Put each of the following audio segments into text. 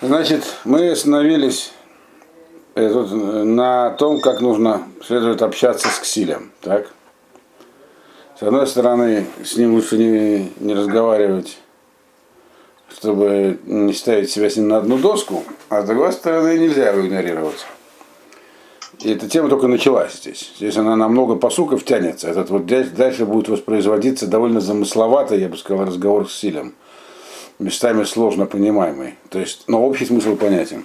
Значит, мы остановились э, на том, как нужно следует общаться с Ксилем. Так? С одной стороны, с ним лучше не, не разговаривать, чтобы не ставить себя с ним на одну доску, а с другой стороны, нельзя его игнорировать. И эта тема только началась здесь. Здесь она на много посуков тянется. Этот вот дальше будет воспроизводиться довольно замысловато, я бы сказал, разговор с Силем местами сложно понимаемый. То есть, но общий смысл понятен.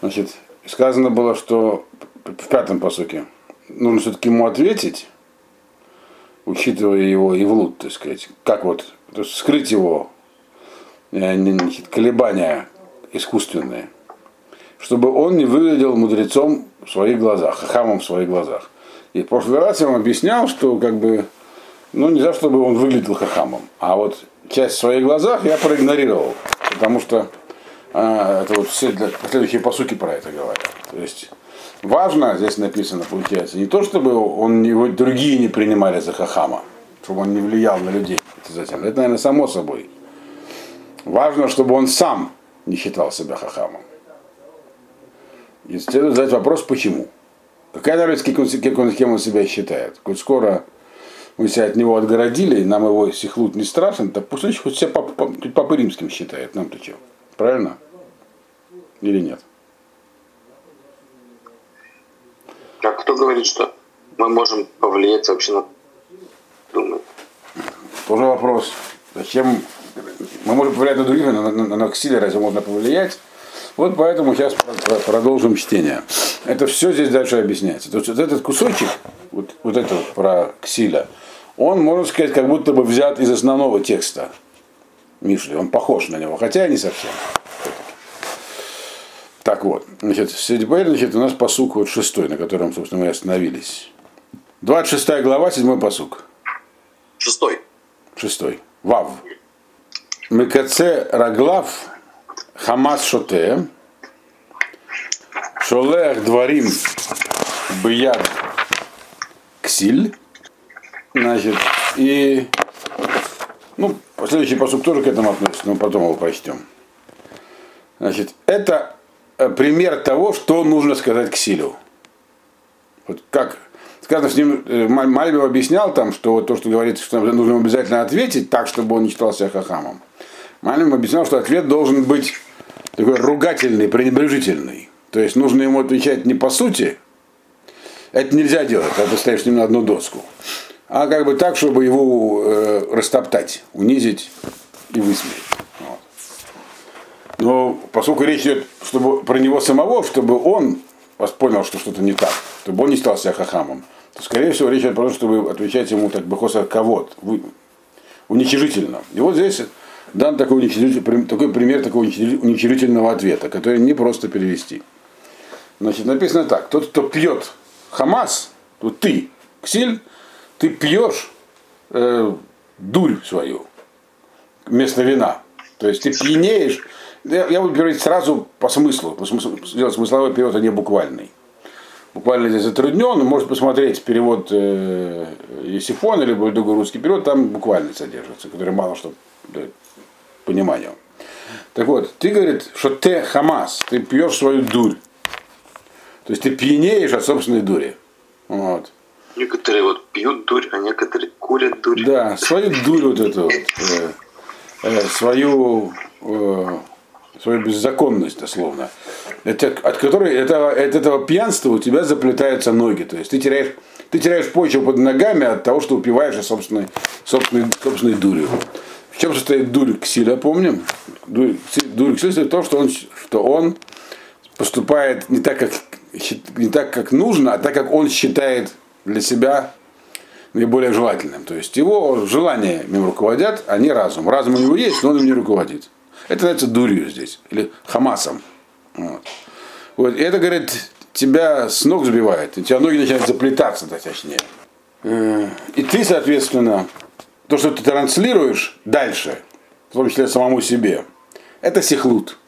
Значит, сказано было, что в пятом посоке нужно все-таки ему ответить, учитывая его ивлут, так сказать, как вот, то есть скрыть его э, значит, колебания искусственные, чтобы он не выглядел мудрецом в своих глазах, хахамом в своих глазах. И в прошлый раз я вам объяснял, что как бы, ну, не за чтобы он выглядел хахамом, а вот часть в своих глазах я проигнорировал, потому что а, это вот все для, последующие посуки про это говорят. То есть важно, здесь написано, получается, не то, чтобы он его другие не принимали за хахама, чтобы он не влиял на людей. Затем. Это, наверное, само собой. Важно, чтобы он сам не считал себя хахамом. И следует задать вопрос, почему. Какая разница, кем он, кем он себя считает? Коль скоро мы себя от него отгородили, нам его сихлут не страшен, так пусть он хоть себя папы римским считает, нам-то что? Правильно? Или нет? А кто говорит, что мы можем повлиять вообще на думать? Тоже вопрос. Зачем мы можем повлиять на других, на, на, на, на Ксиля разве можно повлиять? Вот поэтому сейчас продолжим чтение. Это все здесь дальше объясняется. То есть вот этот кусочек, вот, вот это вот про Ксиля, он, можно сказать, как будто бы взят из основного текста Мишли. Он похож на него, хотя и не совсем. Так вот, значит, теперь значит, у нас посук вот шестой, на котором, собственно, мы остановились. 26 глава, седьмой посук. Шестой. Шестой. Вав. Мекаце Раглав Хамас Шоте Шолех Дворим Бияд Ксиль Значит, и ну, последующий посуд тоже к этому относится, но потом его прочтем. Значит, это э, пример того, что нужно сказать к Силю. Вот как сказано с ним, э, Мальбим объяснял там, что то, что говорится, что нужно обязательно ответить так, чтобы он не считал себя хахамом. Мальбим объяснял, что ответ должен быть такой ругательный, пренебрежительный. То есть нужно ему отвечать не по сути, это нельзя делать, когда ты стоишь с ним на одну доску а как бы так, чтобы его э, растоптать, унизить и высмеять. Вот. Но поскольку речь идет чтобы, про него самого, чтобы он понял, что что-то не так, чтобы он не стал себя хахамом, то, скорее всего, речь идет про то, чтобы отвечать ему так бы кого уничижительно. И вот здесь дан такой, уничижитель, такой пример такого уничижительного ответа, который не просто перевести. Значит, написано так. Тот, кто пьет Хамас, тут ты, Ксиль, ты пьешь э, дурь свою вместо вина. То есть ты пьянеешь. Я, я буду говорить сразу по смыслу, по смыслу сделать смысловой перевод, а не буквальный. Буквально здесь затруднен, может посмотреть перевод э, Есифона, либо другой русский перевод, там буквально содержится, который мало что дает пониманию. Так вот, ты говорит, что ты хамас, ты пьешь свою дурь. То есть ты пьянеешь от собственной дури. Вот. Некоторые вот пьют дурь, а некоторые курят дурь. Да, свою дурь вот эту вот, э, э, свою, э, свою беззаконность, дословно. Это, от которой это, от этого пьянства у тебя заплетаются ноги. То есть ты теряешь, ты теряешь почву под ногами от того, что упиваешься собственной, собственной, собственной дурью. В чем состоит дурь Ксиля, помним? Дурь, дурь Ксиля в том, что он, что он поступает не так, как, не так, как нужно, а так, как он считает для себя наиболее желательным. То есть его желания им руководят, а не разум. Разум у него есть, но он им не руководит. Это называется дурью здесь, или хамасом. Вот. Вот. И это, говорит, тебя с ног сбивает, и у тебя ноги начинают заплетаться, да, точнее. Э, и ты, соответственно, то, что ты транслируешь дальше, в том числе самому себе, это сихлут.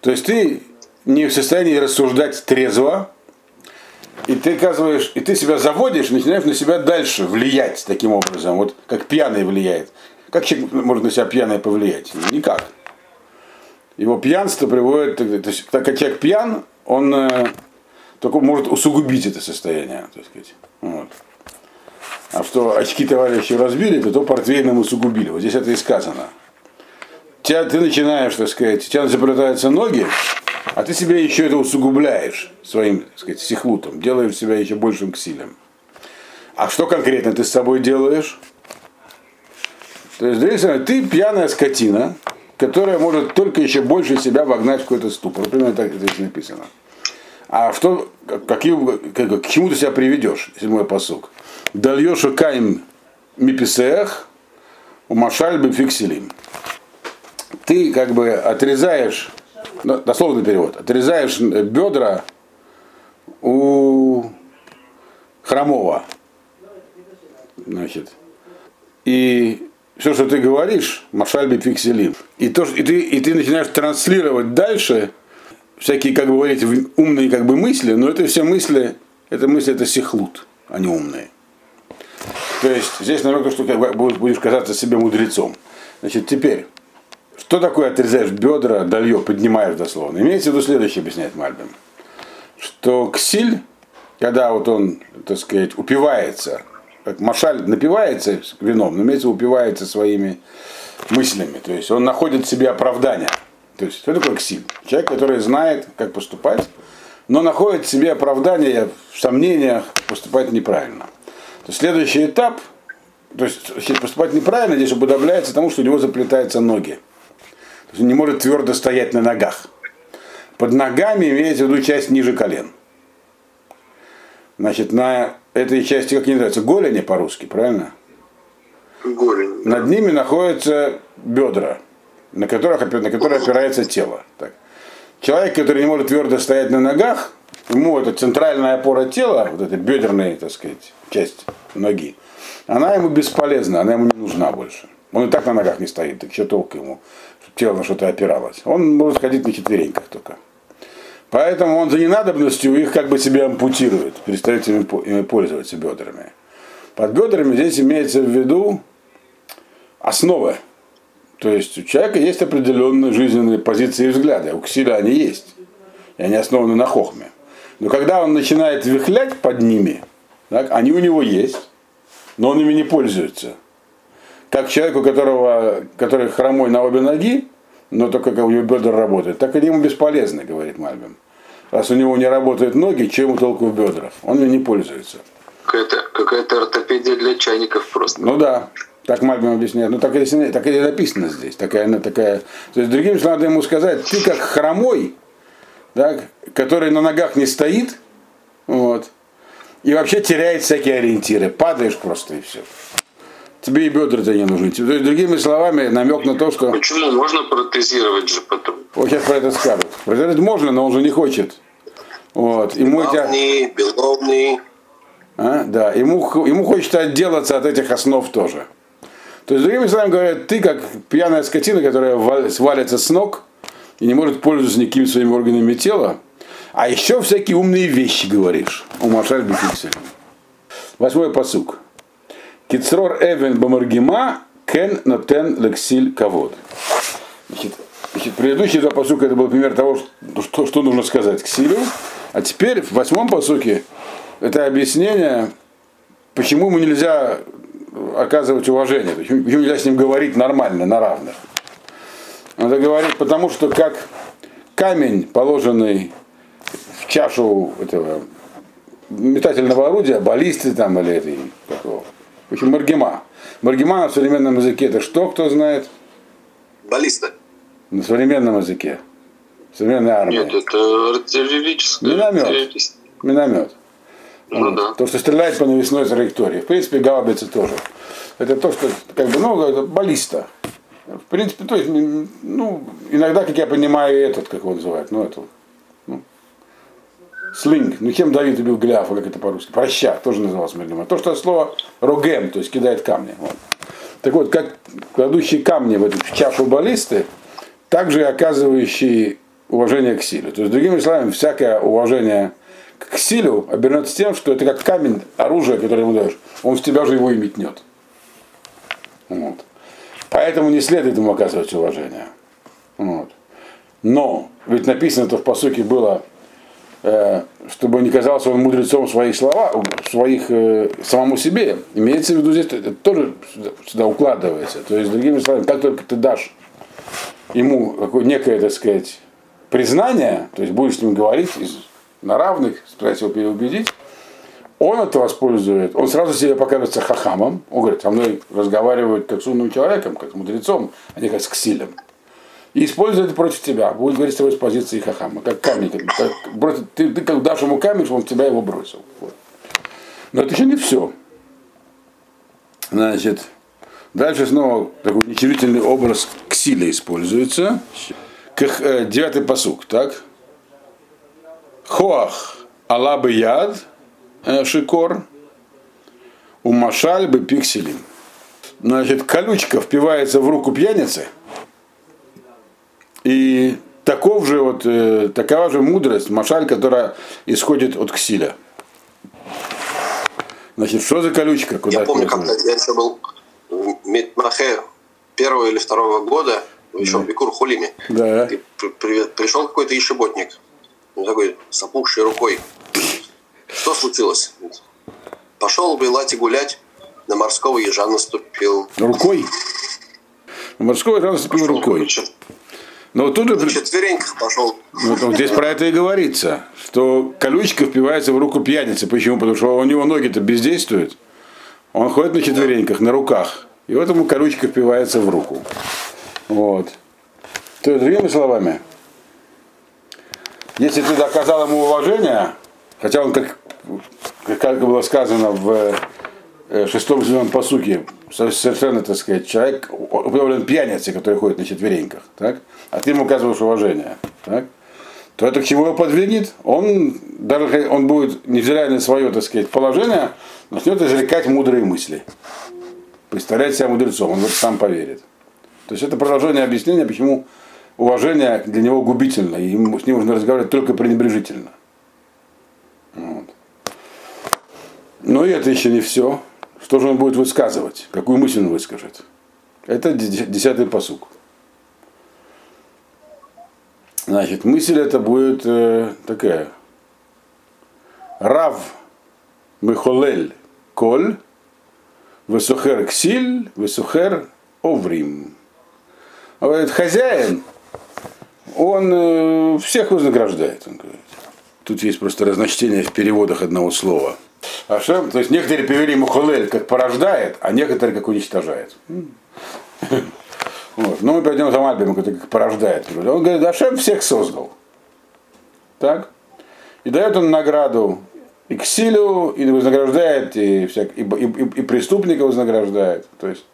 То есть ты не в состоянии рассуждать трезво, и ты оказываешь, и ты себя заводишь, начинаешь на себя дальше влиять таким образом, вот как пьяный влияет. Как человек может на себя пьяный повлиять? Никак. Его пьянство приводит, то есть, так как человек пьян, он э, только может усугубить это состояние, так сказать. Вот. А что очки товарищи разбили, то, то портвейном усугубили. Вот здесь это и сказано. Тебя, ты начинаешь, так сказать, у тебя заплетаются ноги, а ты себе еще это усугубляешь своим, так сказать, сихлутом, делаешь себя еще большим ксилем. А что конкретно ты с собой делаешь? То есть, другими ты пьяная скотина, которая может только еще больше себя вогнать в какой-то ступор. Примерно так здесь написано. А что, какие, как, к чему ты себя приведешь? Седьмой посук. Дальешу каим миписех, у машальбы фикселим. Ты как бы отрезаешь, ну, дословный перевод, отрезаешь бедра у хромого. Значит, и все, что ты говоришь, Машальби Пикселим, и, то, и, ты, и ты начинаешь транслировать дальше всякие, как бы говорить, умные как бы мысли, но это все мысли, это мысли, это сихлут, а не умные. То есть здесь намек то, что как будешь казаться себе мудрецом. Значит, теперь, что такое отрезаешь бедра, далье, поднимаешь дословно? Имеется в виду следующее, объясняет Мальбин. Что ксиль, когда вот он, так сказать, упивается как Машаль напивается вином, но имеется упивается своими мыслями. То есть он находит в себе оправдание. То есть что такое ксиль? Человек, который знает, как поступать, но находит в себе оправдание в сомнениях поступать неправильно. То следующий этап, то есть поступать неправильно, здесь уподобляется тому, что у него заплетаются ноги. То есть он не может твердо стоять на ногах. Под ногами имеется в виду часть ниже колен. Значит, на этой части, как они называются, голени по-русски, правильно? Голень. Над ними находятся бедра, на которых на которые опирается тело. Так. Человек, который не может твердо стоять на ногах, ему эта центральная опора тела, вот эта бедерная, так сказать, часть ноги, она ему бесполезна, она ему не нужна больше. Он и так на ногах не стоит, так что толку ему, тело на что-то опиралось. Он может ходить на четвереньках только. Поэтому он за ненадобностью их как бы себе ампутирует, перестает ими пользоваться бедрами. Под бедрами здесь имеется в виду основы. То есть у человека есть определенные жизненные позиции и взгляды. У Ксиля они есть. И они основаны на хохме. Но когда он начинает вихлять под ними, так, они у него есть, но он ими не пользуется. Как человек, у которого, который хромой на обе ноги, но только как у него бедра работают, так они ему бесполезны, говорит Мальбим. Раз у него не работают ноги, чем толку в бедрах? Он ими не пользуется. Какая-то какая ортопедия для чайников просто. Ну да, так Мальбим объясняет. Ну так и, так и написано здесь. Такая, она такая. То есть, другим словом, надо ему сказать, ты как хромой, так, который на ногах не стоит, вот, и вообще теряет всякие ориентиры. Падаешь просто и все тебе и бедра-то не нужны. То есть, другими словами, намек на то, что... Почему? Можно протезировать же потом. Вот сейчас про это скажут. Протезировать можно, но он же не хочет. Вот. Ему Беловный, эти... беловный. А? Да, ему, ему хочется отделаться от этих основ тоже. То есть, другими словами говорят, ты как пьяная скотина, которая свалится с ног и не может пользоваться никакими своими органами тела, а еще всякие умные вещи говоришь. У Машаль Бификсель. Восьмой посук. Кицрор Эвен Бамаргима Кен Нотен Лексиль Кавод. Значит, значит, предыдущий два посука это был пример того, что, что нужно сказать к Силю. А теперь в восьмом посуке это объяснение, почему ему нельзя оказывать уважение, почему, нельзя с ним говорить нормально, на равных. Надо говорить, потому что как камень, положенный в чашу этого метательного орудия, баллисты там или этой, какого, в общем, Маргима. Маргима на современном языке это что, кто знает? Баллиста. На современном языке. Современная армия. Нет, это артиллерическая. Миномет. Миномет. Ну, да. То, что стреляет по навесной траектории. В принципе, гаубица тоже. Это то, что, как бы, ну, это баллиста. В принципе, то есть, ну, иногда, как я понимаю, этот, как его называют, ну, это, слинг. Ну чем Давид убил Голиафа, как это по-русски? Проща, тоже назывался Мергема. То, что слово рогем, то есть кидает камни. Вот. Так вот, как кладущие камни в эту в чашу баллисты, также оказывающие уважение к силе. То есть, другими словами, всякое уважение к силе обернется тем, что это как камень, оружие, которое ему даешь, он в тебя же его и метнет. Вот. Поэтому не следует ему оказывать уважение. Вот. Но, ведь написано это в посуке было, э, чтобы не казался он мудрецом своих слова, своих э, самому себе. Имеется в виду здесь, это тоже сюда укладывается. То есть, другими словами, как только ты дашь ему некое, так сказать, признание, то есть будешь с ним говорить на равных, стараясь его переубедить, он это воспользует, он сразу себе покажется хахамом, он говорит, со мной разговаривают как с умным человеком, как с мудрецом, а не как с ксилем. И использует это против тебя, будет говорить с тобой с позиции хахама, как камень. Как, как, ты, ты как дашь ему камень, чтобы он тебя его бросил. Вот. Но это еще не все. Значит, дальше снова такой нечерительный образ ксиля используется. Как, э, девятый посук, так? Хоах алабы яд Э, шикор, у машаль бы пикселин. Значит, колючка впивается в руку пьяницы, и таков же вот, э, такова же мудрость, машаль, которая исходит от ксиля. Значит, что за колючка? Куда я помню, когда я еще был Митмахе первого или второго года, еще да. в Бикур Хулиме. Да. И при, при, пришел какой-то ешеботник, такой с опухшей рукой. Что случилось? Пошел в Белате гулять, на морского ежа наступил. Рукой? На морского ежа наступил пошел, рукой. Но тут. На четвереньках пошел. Ну, вот здесь про это и говорится, что колючка впивается в руку пьяницы. Почему? Потому что у него ноги-то бездействуют. Он ходит на четвереньках, на руках. И вот ему колючка впивается в руку. Вот. То есть, другими словами, если ты доказал ему уважение, хотя он как как было сказано в э, шестом седьмом посуке, совершенно, так сказать, человек уподоблен пьянице, который ходит на четвереньках, так? а ты ему оказываешь уважение, так? то это к чему его подвигнет? Он, даже он будет, невзирая на свое, так сказать, положение, начнет изрекать мудрые мысли. Представлять себя мудрецом, он в сам поверит. То есть это продолжение объяснения, почему уважение для него губительно, и с ним нужно разговаривать только пренебрежительно. Вот. Но и это еще не все. Что же он будет высказывать? Какую мысль он выскажет? Это десятый посук. Значит, мысль это будет э, такая. Рав Михолель Коль, Высухер Ксиль, Высухер Оврим. Он говорит, хозяин, он э, всех вознаграждает, он говорит. Тут есть просто разночтение в переводах одного слова – Ашем, то есть некоторые перевели Мухалель как порождает, а некоторые как уничтожает. Вот. Но мы пойдем за Мальбимом, который как порождает. Он говорит, Ашем всех создал. Так? И дает он награду и к силу, и вознаграждает, и, всяк, и, и, и преступника вознаграждает. То есть,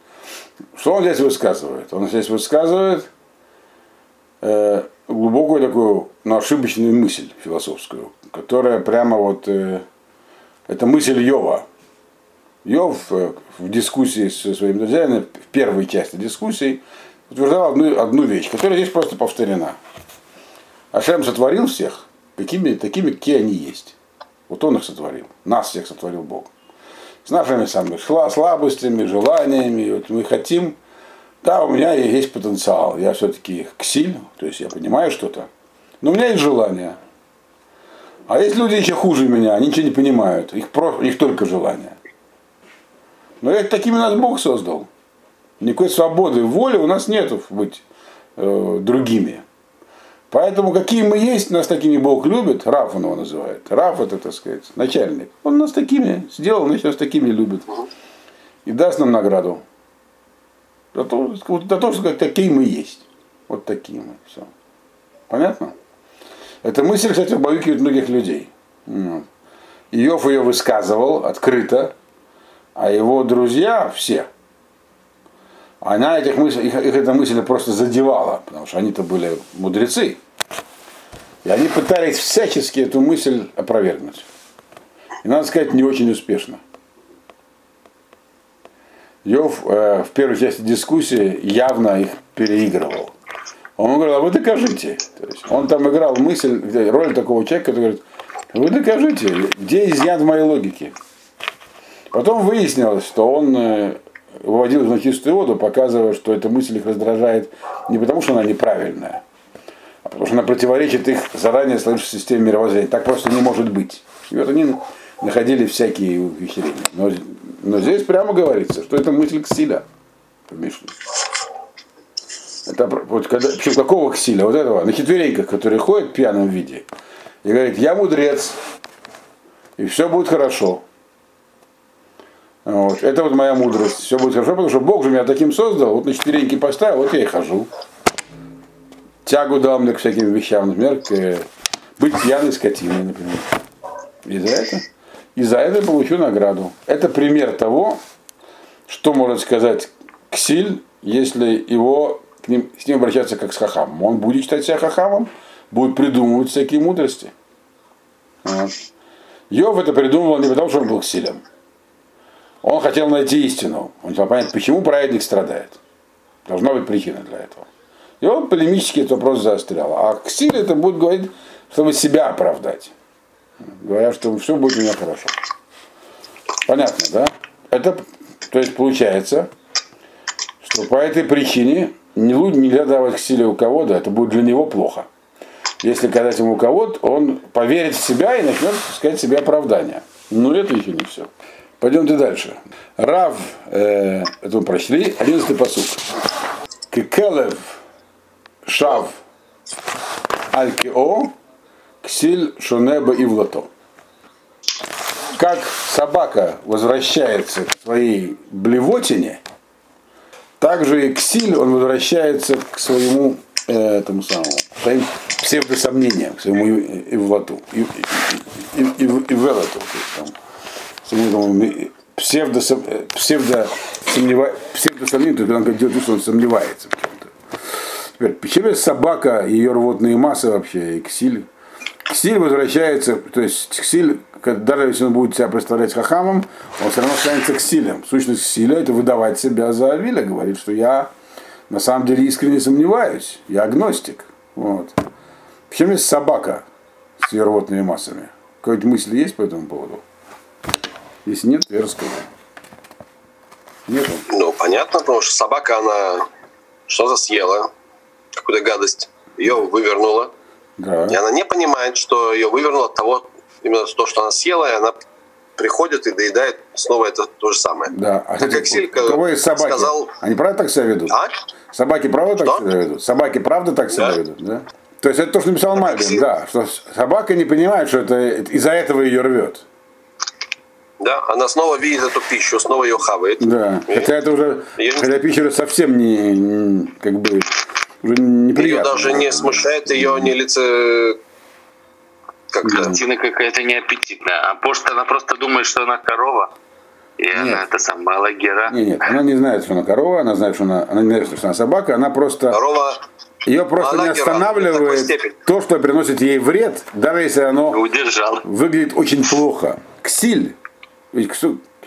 что он здесь высказывает? Он здесь высказывает э, глубокую такую, но ошибочную мысль философскую, которая прямо вот э, это мысль Йова. Йов э, в дискуссии со своими друзьями, в первой части дискуссии, утверждал одну, одну вещь, которая здесь просто повторена. Ашем сотворил всех какими, такими, какие они есть. Вот он их сотворил. Нас всех сотворил Бог. С нашими самыми слабостями, желаниями. Вот мы хотим, да, у меня есть потенциал. Я все-таки ксиль, то есть я понимаю что-то. Но у меня есть желание. А есть люди еще хуже меня, они ничего не понимают, их, про, их только желание. Но это такими нас Бог создал. Никакой свободы, воли у нас нет быть э, другими. Поэтому какие мы есть, нас такими Бог любит, Раф он его называет. Раф это, так сказать, начальник. Он нас такими сделал, значит, нас такими любит. И даст нам награду. За то, за то что такие мы есть. Вот такие мы. Все. Понятно? Эта мысль, кстати, убаюкивает многих людей. Иов ее высказывал открыто, а его друзья все, она этих мыслей, их, их эта мысль просто задевала, потому что они-то были мудрецы. И они пытались всячески эту мысль опровергнуть. И надо сказать, не очень успешно. Йов э, в первой части дискуссии явно их переигрывал. Он говорил, а вы докажите. То есть он там играл мысль, роль такого человека, который говорит, вы докажите, где изъян в моей логике. Потом выяснилось, что он э, выводил на чистую воду, показывая, что эта мысль их раздражает не потому, что она неправильная, а потому что она противоречит их заранее сложившейся системе мировоззрения. Так просто не может быть. И вот они находили всякие ухищрения. Но, но здесь прямо говорится, что это мысль Ксиля помешана. Это вот когда, причем какого Ксиля? Вот этого, на четвереньках, который ходит в пьяном виде и говорит, я мудрец, и все будет хорошо. Вот. Это вот моя мудрость. Все будет хорошо, потому что Бог же меня таким создал, вот на четвереньки поставил, вот я и хожу. Тягу дал мне к всяким вещам, например, к быть пьяной скотиной, например. И за это, и за это получу награду. Это пример того, что может сказать Ксиль, если его к ним, с ним обращаться как с хахамом. Он будет считать себя хахамом, будет придумывать всякие мудрости. Вот. Йов это придумывал не потому, что он был ксилем. Он хотел найти истину. Он хотел понять, почему праведник страдает. Должна быть причина для этого. И он полемически этот вопрос заострял. А ксиль это будет говорить, чтобы себя оправдать. Говоря, что все будет у меня хорошо. Понятно, да? Это, то есть получается, что по этой причине не, нельзя давать к у кого-то, это будет для него плохо. Если когда ему кого-то, он поверит в себя и начнет искать себе оправдания. Но это еще не все. Пойдемте дальше. Рав, э, это мы прочли, 11 посуд. Кекелев шав алькио ксиль шонеба и влато. Как собака возвращается к своей блевотине, так же и ксиль он возвращается к своему э, этому самому, своим псевдосомнениям, к своему ивлату, и, и, и, и, и, и велату, псевдо, псевдосомнение, то есть он делает что он сомневается. Теперь, почему собака, ее рвотные массы вообще, и ксиль, ксиль возвращается, то есть ксиль, даже если он будет себя представлять хахамом, он все равно останется ксилем. Сущность ксиля это выдавать себя за Авиля, говорит, что я на самом деле искренне сомневаюсь, я агностик. Вот. Почему есть собака с ее рвотными массами? Какая-нибудь мысль есть по этому поводу? Если нет, я расскажу. Нет? Ну, понятно, потому что собака, она что-то съела, какую-то гадость, ее вывернула. Да. И она не понимает, что ее вывернуло от того, именно то, что она съела, и она приходит и доедает снова это то же самое. Да. А кстати, как Силька у кого есть собаки? Сказал... Они правда так себя ведут? А? Собаки правда что? так себя ведут? Собаки правда так себя да. ведут, да? То есть это то, что написал Мальбин, да, что собака не понимает, что это из-за этого ее рвет. Да, она снова видит эту пищу, снова ее хавает. Да, и хотя это уже, ее... хотя пища уже совсем не, не, как бы, уже неприятно. Ее даже не смущает ее не лице как Картина какая-то неаппетитная. А может она просто думает, что она корова? И нет. она это сама лагера. Нет, нет, она не знает, что она корова, она знает, что она, она не знает, что она собака, она просто. Корова. Ее просто не останавливает то, что приносит ей вред, даже если оно Удержал. выглядит очень плохо. Ксиль ведь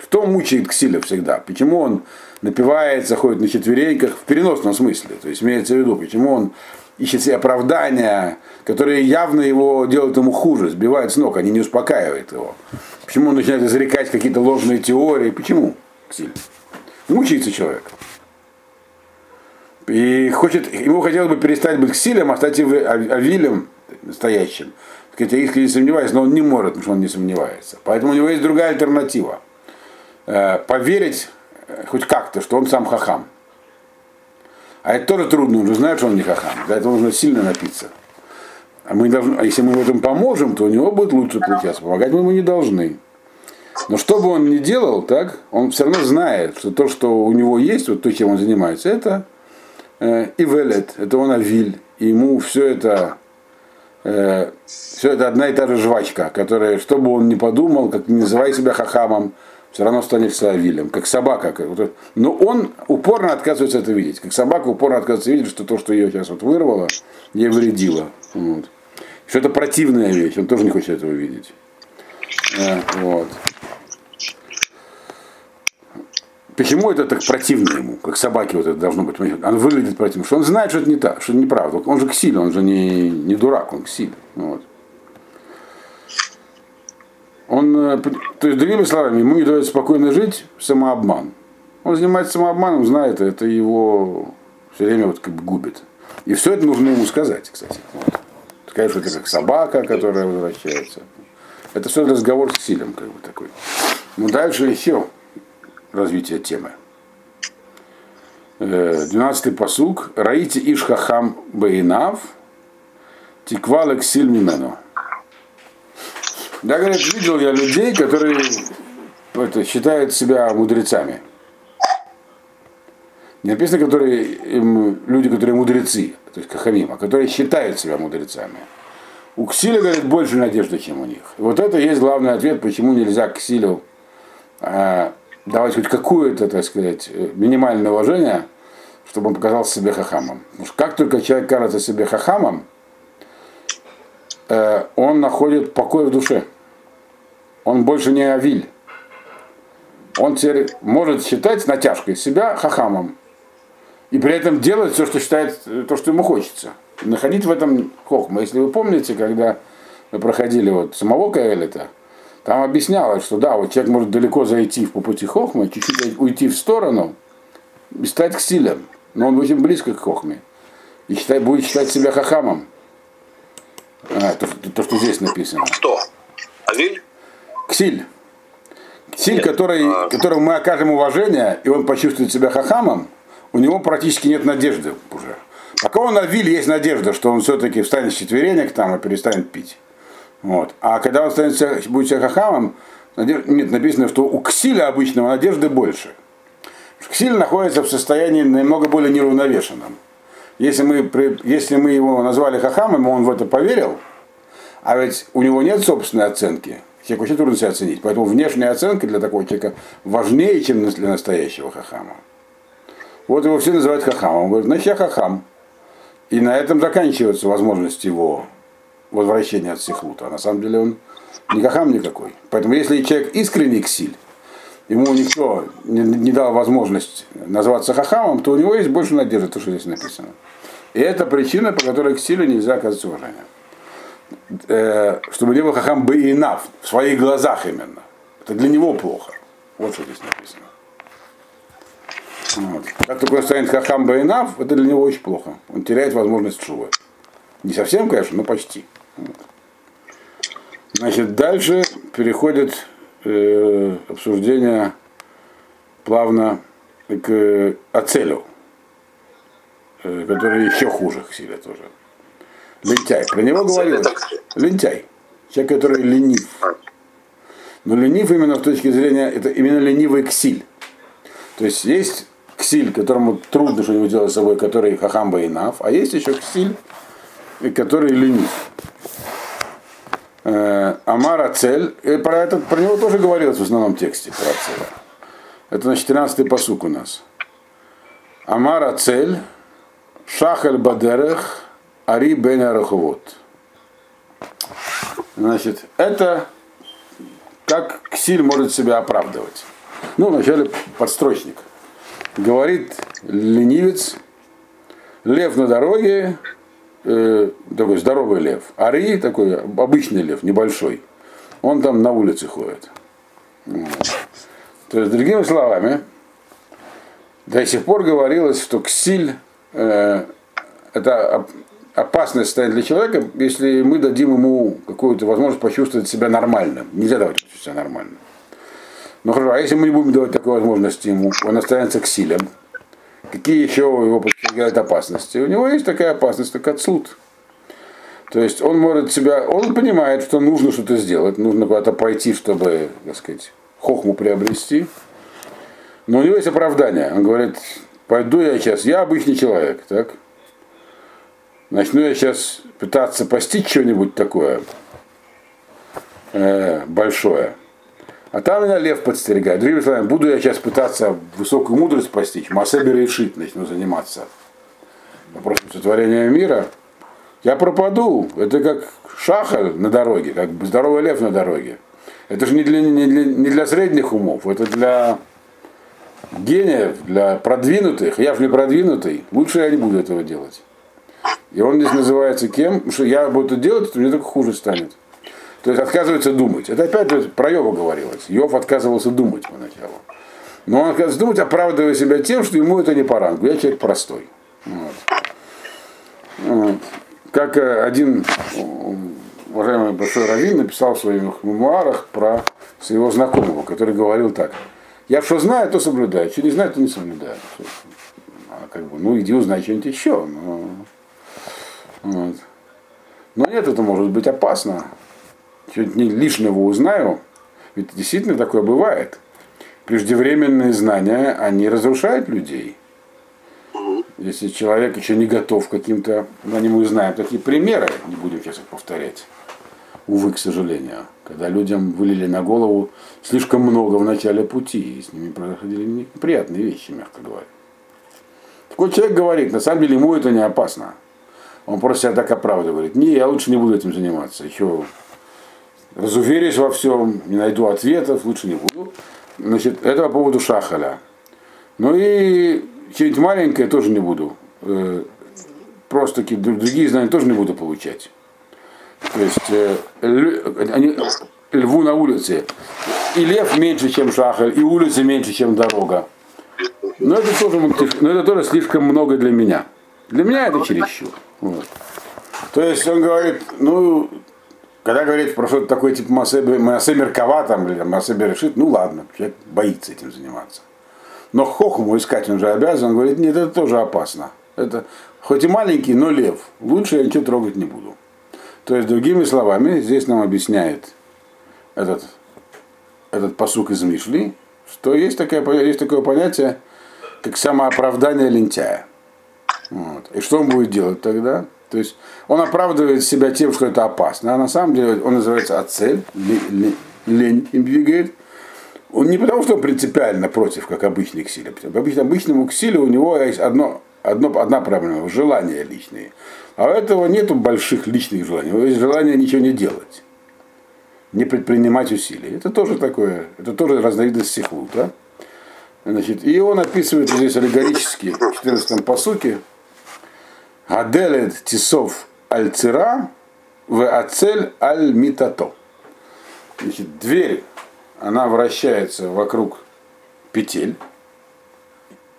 кто мучает Ксиля всегда? Почему он напивается, ходит на четвереньках в переносном смысле? То есть имеется в виду, почему он ищет себе оправдания, которые явно его делают ему хуже, сбивают с ног, они не успокаивают его. Почему он начинает изрекать какие-то ложные теории? Почему Ксиль? Мучается человек. И хочет, ему хотелось бы перестать быть Ксилем, а стать Авилем настоящим сказать, я искренне сомневаюсь, но он не может, потому что он не сомневается. Поэтому у него есть другая альтернатива. Э, поверить э, хоть как-то, что он сам хахам. А это тоже трудно, он же знает, что он не хахам. Для этого нужно сильно напиться. А, мы должны, а если мы в этом поможем, то у него будет лучше путяться. Помогать мы ему не должны. Но что бы он ни делал, так, он все равно знает, что то, что у него есть, вот то, чем он занимается, это э, Ивелет, это он Авиль. И ему все это э, все это одна и та же жвачка, которая, что бы он ни подумал, как не называй себя хахамом, все равно станет Савилем, как собака. Но он упорно отказывается это видеть. Как собака упорно отказывается видеть, что то, что ее сейчас вот вырвало, ей вредило. Вот. Что это противная вещь, он тоже не хочет этого видеть. Э, вот. Почему это так противно ему, как собаке вот это должно быть? Он выглядит противно, что он знает, что это не так, что это неправда. Он же ксиль, он же не, не дурак, он ксиль. Вот. Он, э, то есть, другими словами, ему не дает спокойно жить самообман. Он занимается самообманом, знает, это его все время вот как бы губит. И все это нужно ему сказать, кстати. Вот. Скажешь, что это как собака, которая возвращается. Это все разговор с Силем, как бы такой. Ну, дальше еще развитие темы. 12-й посук. Раите Ишхахам Бейнав, Тиквалек Сильмимену. Да, говорит, видел я людей, которые это, считают себя мудрецами. Не написано, которые, им, люди, которые мудрецы, то есть Кахамим, а которые считают себя мудрецами. У Ксиля, говорит, больше надежды, чем у них. И вот это есть главный ответ, почему нельзя Ксилю э, давать хоть какое-то, так сказать, минимальное уважение, чтобы он показался себе хахамом. Потому что как только человек кажется себе хахамом, э, он находит покой в душе. Он больше не авиль. Он теперь может считать с натяжкой себя хахамом. И при этом делать все, что считает, то, что ему хочется. находить в этом хохма. Если вы помните, когда мы проходили вот самого Каэлита, там объяснялось, что да, вот человек может далеко зайти по пути хохмы, чуть-чуть уйти в сторону и стать ксилем. Но он очень близко к хохме. И считай, будет считать себя хахамом. А, то, то, что здесь написано. Кто? Авиль? Ксиль. Ксиль, который, а... которому мы окажем уважение, и он почувствует себя хахамом, у него практически нет надежды уже. Пока он Авиль, есть надежда, что он все-таки встанет с четверенек там и перестанет пить. Вот. А когда он станет, будет себя хахамом, нет, написано, что у Ксиля обычного надежды больше. Ксиль находится в состоянии намного более неравновешенном. Если мы, если мы его назвали хахамом, он в это поверил, а ведь у него нет собственной оценки, человеку очень трудно себя оценить. Поэтому внешняя оценка для такого человека важнее, чем для настоящего хахама. Вот его все называют хахамом. Он говорит, значит я хахам. И на этом заканчивается возможность его возвращения от сихлута. А на самом деле он не хахам никакой. Поэтому если человек искренний ксиль, ему никто не, не дал возможность назваться хахамом, то у него есть больше надежды, то, что здесь написано. И это причина, по которой к силе нельзя оказать уважение. Э, чтобы не был хахам бы и нав, в своих глазах именно. Это для него плохо. Вот что здесь написано. Вот. Как только он станет хахам байнав, это для него очень плохо. Он теряет возможность шувы. Не совсем, конечно, но почти. Вот. Значит, дальше переходит э, обсуждение плавно к Ацелю, э, который еще хуже себе тоже. Лентяй. Про него говорил. Лентяй. Человек, который ленив. Но ленив именно с точки зрения, это именно ленивый ксиль. То есть есть ксиль, которому трудно что-нибудь делать с собой, который хахамба и нав, а есть еще ксиль, который ленив. Э, Амара цель, и про, этот, про него тоже говорилось в основном тексте, про цель. Это на 14-й посук у нас. Амара цель, шахаль бадерех, ари бен араховод. Значит, это как Ксиль может себя оправдывать. Ну, вначале подстрочник. Говорит ленивец, лев на дороге, э, такой здоровый лев. Ари такой обычный лев, небольшой. Он там на улице ходит. То есть, другими словами, до сих пор говорилось, что ксиль э, это опасность станет для человека, если мы дадим ему какую-то возможность почувствовать себя нормальным. Нельзя давать почувствовать себя нормальным. Ну хорошо, а если мы не будем давать такой возможности ему, он останется к силам. Какие еще его подвергают опасности? У него есть такая опасность, как отсуд. То есть он может себя, он понимает, что нужно что-то сделать, нужно куда-то пойти, чтобы, так сказать, хохму приобрести. Но у него есть оправдание. Он говорит, пойду я сейчас, я обычный человек, так? Начну я сейчас пытаться постичь что-нибудь такое э, большое. А там меня лев подстерегает. Другими словами, буду я сейчас пытаться высокую мудрость постичь, Масеби решит, начну заниматься вопросом сотворения мира, я пропаду. Это как шахаль на дороге, как здоровый лев на дороге. Это же не для, не, для, не для средних умов, это для гениев, для продвинутых. Я же не продвинутый, лучше я не буду этого делать. И он здесь называется кем? Что я буду это делать, то мне только хуже станет. То есть отказывается думать. Это опять про Йова говорилось. Йов отказывался думать поначалу. Но он отказывается думать, оправдывая себя тем, что ему это не по рангу. Я человек простой. Вот. Как э, один уважаемый большой раввин написал в своих мемуарах про своего знакомого, который говорил так. Я что знаю, то соблюдаю, что не знаю, то не соблюдаю. А как бы, ну иди узнай что-нибудь еще. Но, вот. но нет, это может быть опасно. Что-нибудь лишнего узнаю, ведь действительно такое бывает. Преждевременные знания, они разрушают людей. Если человек еще не готов к каким-то, на нему знаем такие примеры, не будем сейчас их повторять. Увы, к сожалению. Когда людям вылили на голову слишком много в начале пути, и с ними происходили неприятные вещи, мягко говоря. Такой человек говорит, на самом деле ему это не опасно. Он просто себя так оправдывает. Не, я лучше не буду этим заниматься. Еще разуверюсь во всем, не найду ответов, лучше не буду. Значит, это по поводу шахаля. Ну и что-нибудь маленькое тоже не буду. Э, просто какие другие знания тоже не буду получать. То есть э, они, льву на улице. И лев меньше, чем шахаль, и улица меньше, чем дорога. Но это тоже, но это тоже слишком много для меня. Для меня это чересчур. Вот. То есть он говорит, ну, когда говорит про что-то такое типа Массе Меркава там, или Массе решит, ну ладно, человек боится этим заниматься. Но хохму искать он же обязан, он говорит, нет, это тоже опасно. Это хоть и маленький, но лев. Лучше я ничего трогать не буду. То есть, другими словами, здесь нам объясняет этот, этот посук из Мишли, что есть, такое, есть такое понятие, как самооправдание лентяя. Вот. И что он будет делать тогда? То есть он оправдывает себя тем, что это опасно, а на самом деле он называется ацель, лень им двигает. Он не потому, что он принципиально против, как обычный ксиль. Обычно, обычному ксилю у него есть одно, одно, одна проблема – желания личные. А у этого нету больших личных желаний. У него есть желание ничего не делать. Не предпринимать усилий. Это тоже такое, это тоже разновидность сихлута. Значит, и он описывает здесь аллегорически в 14 посуке Аделет тисов аль-цира в ацель аль-митато. Значит, дверь, она вращается вокруг петель,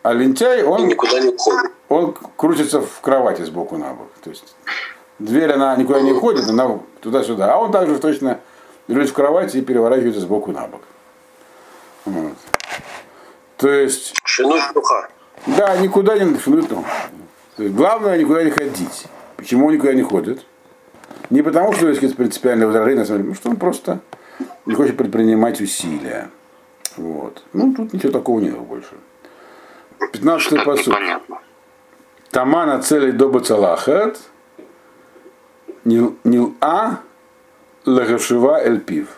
а лентяй, он, никуда не уходит. он крутится в кровати сбоку на бок. То есть дверь, она никуда не ходит, она туда-сюда. А он также точно лежит в кровати и переворачивается сбоку на бок. Вот. То есть... Шинуть духа. Да, никуда не шинуть то есть главное никуда не ходить. Почему он никуда не ходит? Не потому, что есть принципиальное возражение, потому что он просто не хочет предпринимать усилия. Вот. Ну, тут ничего такого нет больше. 15 посуд. Тама на цели доба цалахат. Нил а лагашива эльпив.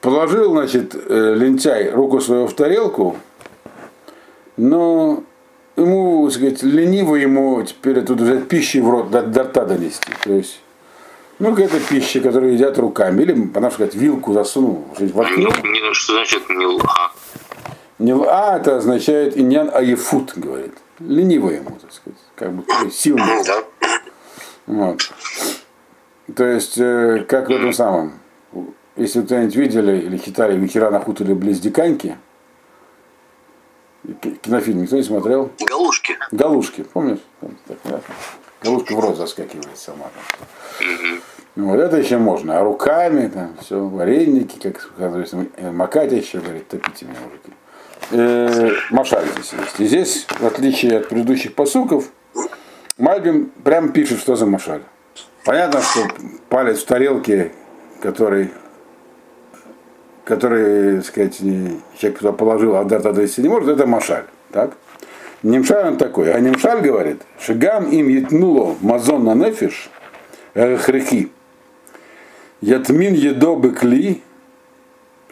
Положил, значит, э, лентяй руку свою в тарелку, но ему, так сказать, лениво ему теперь тут взять пищи в рот, до, до рта донести. То есть, ну, какая-то пища, которую едят руками, или, она сказать, вилку засунул, воткнул. Ну, что значит нила? Нила это означает иньян аефут, говорит. Лениво ему, так сказать, как бы сил нет. Вот. То есть, э, как в этом самом, если вы кто-нибудь видели или читали вечера на хуторе близ Диканьки, Кинофильм никто не смотрел? Галушки. Галушки, помнишь? Так, да? Галушка в рот заскакивает сама. Ну, вот это еще можно. А руками, там, все, вареники, как оказывается, макать еще, говорит, топите меня, мужики. Э, Машаль здесь есть. И здесь, в отличие от предыдущих посуков, Мальбим прямо пишет, что за Машаль. Понятно, что палец в тарелке, который который, так сказать, человек туда положил, а дата не может, это машаль. Так? Немшаль он такой. А Немшаль говорит, Шигам им ятнуло мазон на нефиш, хрихи. Ятмин едо бекли,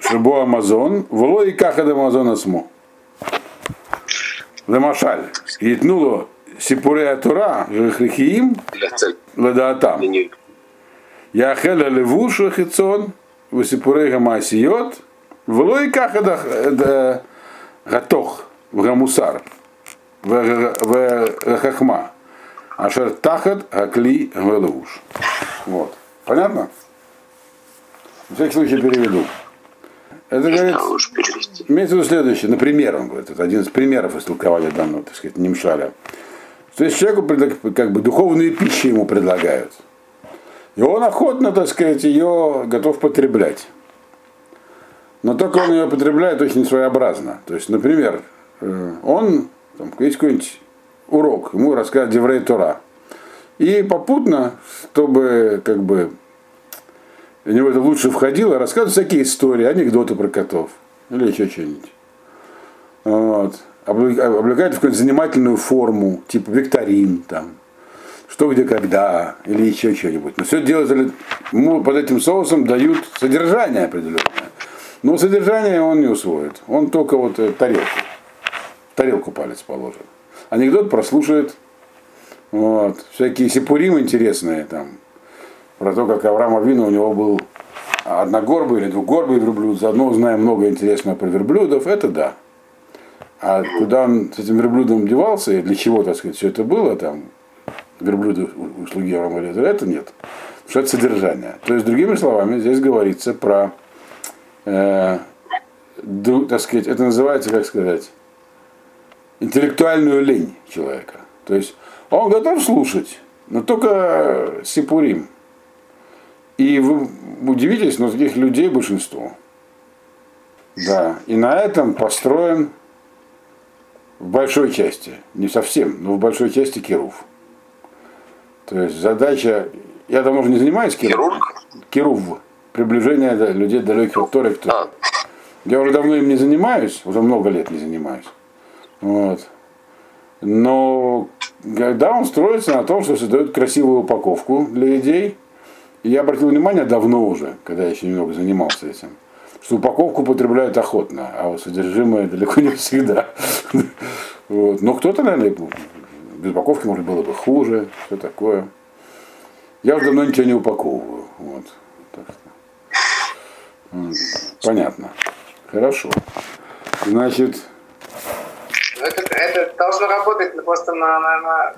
шибо амазон, вло и кахада амазон асмо. Лемашаль. Етнуло сипурея тура, хрихиим, ладаатам. Яхеля левуш хицон, высипурей гамасиот, вло и кахада э, э, э, гатох в Гамусар, в, в Хахма. Ашер Тахат Гакли Велуш. Вот. Понятно? В всякий случай переведу. Это говорит, имеется в виду следующее, например, он говорит, это один из примеров истолкования данного, так сказать, Нимшаля. То есть человеку как бы духовные пищи ему предлагают. И он охотно, так сказать, ее готов потреблять. Но только он ее потребляет очень своеобразно. То есть, например, он, там, есть какой-нибудь урок, ему рассказывает Деврей Тора. И попутно, чтобы как бы у него это лучше входило, рассказывают всякие истории, анекдоты про котов. Или еще что-нибудь. Вот. Облекают в какую-то занимательную форму, типа викторин, там, что, где, когда, или еще что-нибудь. Но все делают, ему под этим соусом дают содержание определенное. Но содержание он не усвоит. Он только вот э, тарелку. Тарелку палец положит. Анекдот прослушает. Вот. Всякие сипурим интересные там. Про то, как Авраам Авина у него был одногорбый или двугорбый верблюд. Заодно узнаем много интересного про верблюдов. Это да. А куда он с этим верблюдом девался и для чего, так сказать, все это было, там, верблюды услуги Авраама это нет. Потому что это содержание. То есть, другими словами, здесь говорится про э, так сказать, это называется, как сказать, интеллектуальную лень человека. То есть он готов слушать, но только сипурим. И вы удивитесь, но таких людей большинство. Да, и на этом построен в большой части, не совсем, но в большой части Кирув. То есть задача, я давно уже не занимаюсь Кирув. Кирув приближение людей далеких от Торы к Торе. Я уже давно им не занимаюсь, уже много лет не занимаюсь. Вот. Но да, он строится на том, что создает красивую упаковку для идей. И я обратил внимание давно уже, когда я еще немного занимался этим, что упаковку употребляют охотно, а вот содержимое далеко не всегда. Вот. Но кто-то, наверное, без упаковки, может, было бы хуже, все такое. Я уже давно ничего не упаковываю. Вот. Так. Понятно. Хорошо. Значит. Это, это должно работать просто на, на, на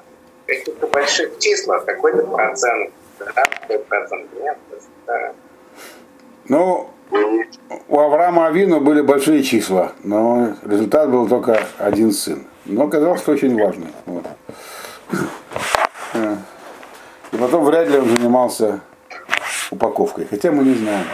каких-то больших числах, какой-то процент. Да, какой процент нет. Да. Ну, у Авраама Авину были большие числа, но результат был только один сын. Но оказалось, что очень важный. Вот. И потом вряд ли он занимался упаковкой, хотя мы не знаем.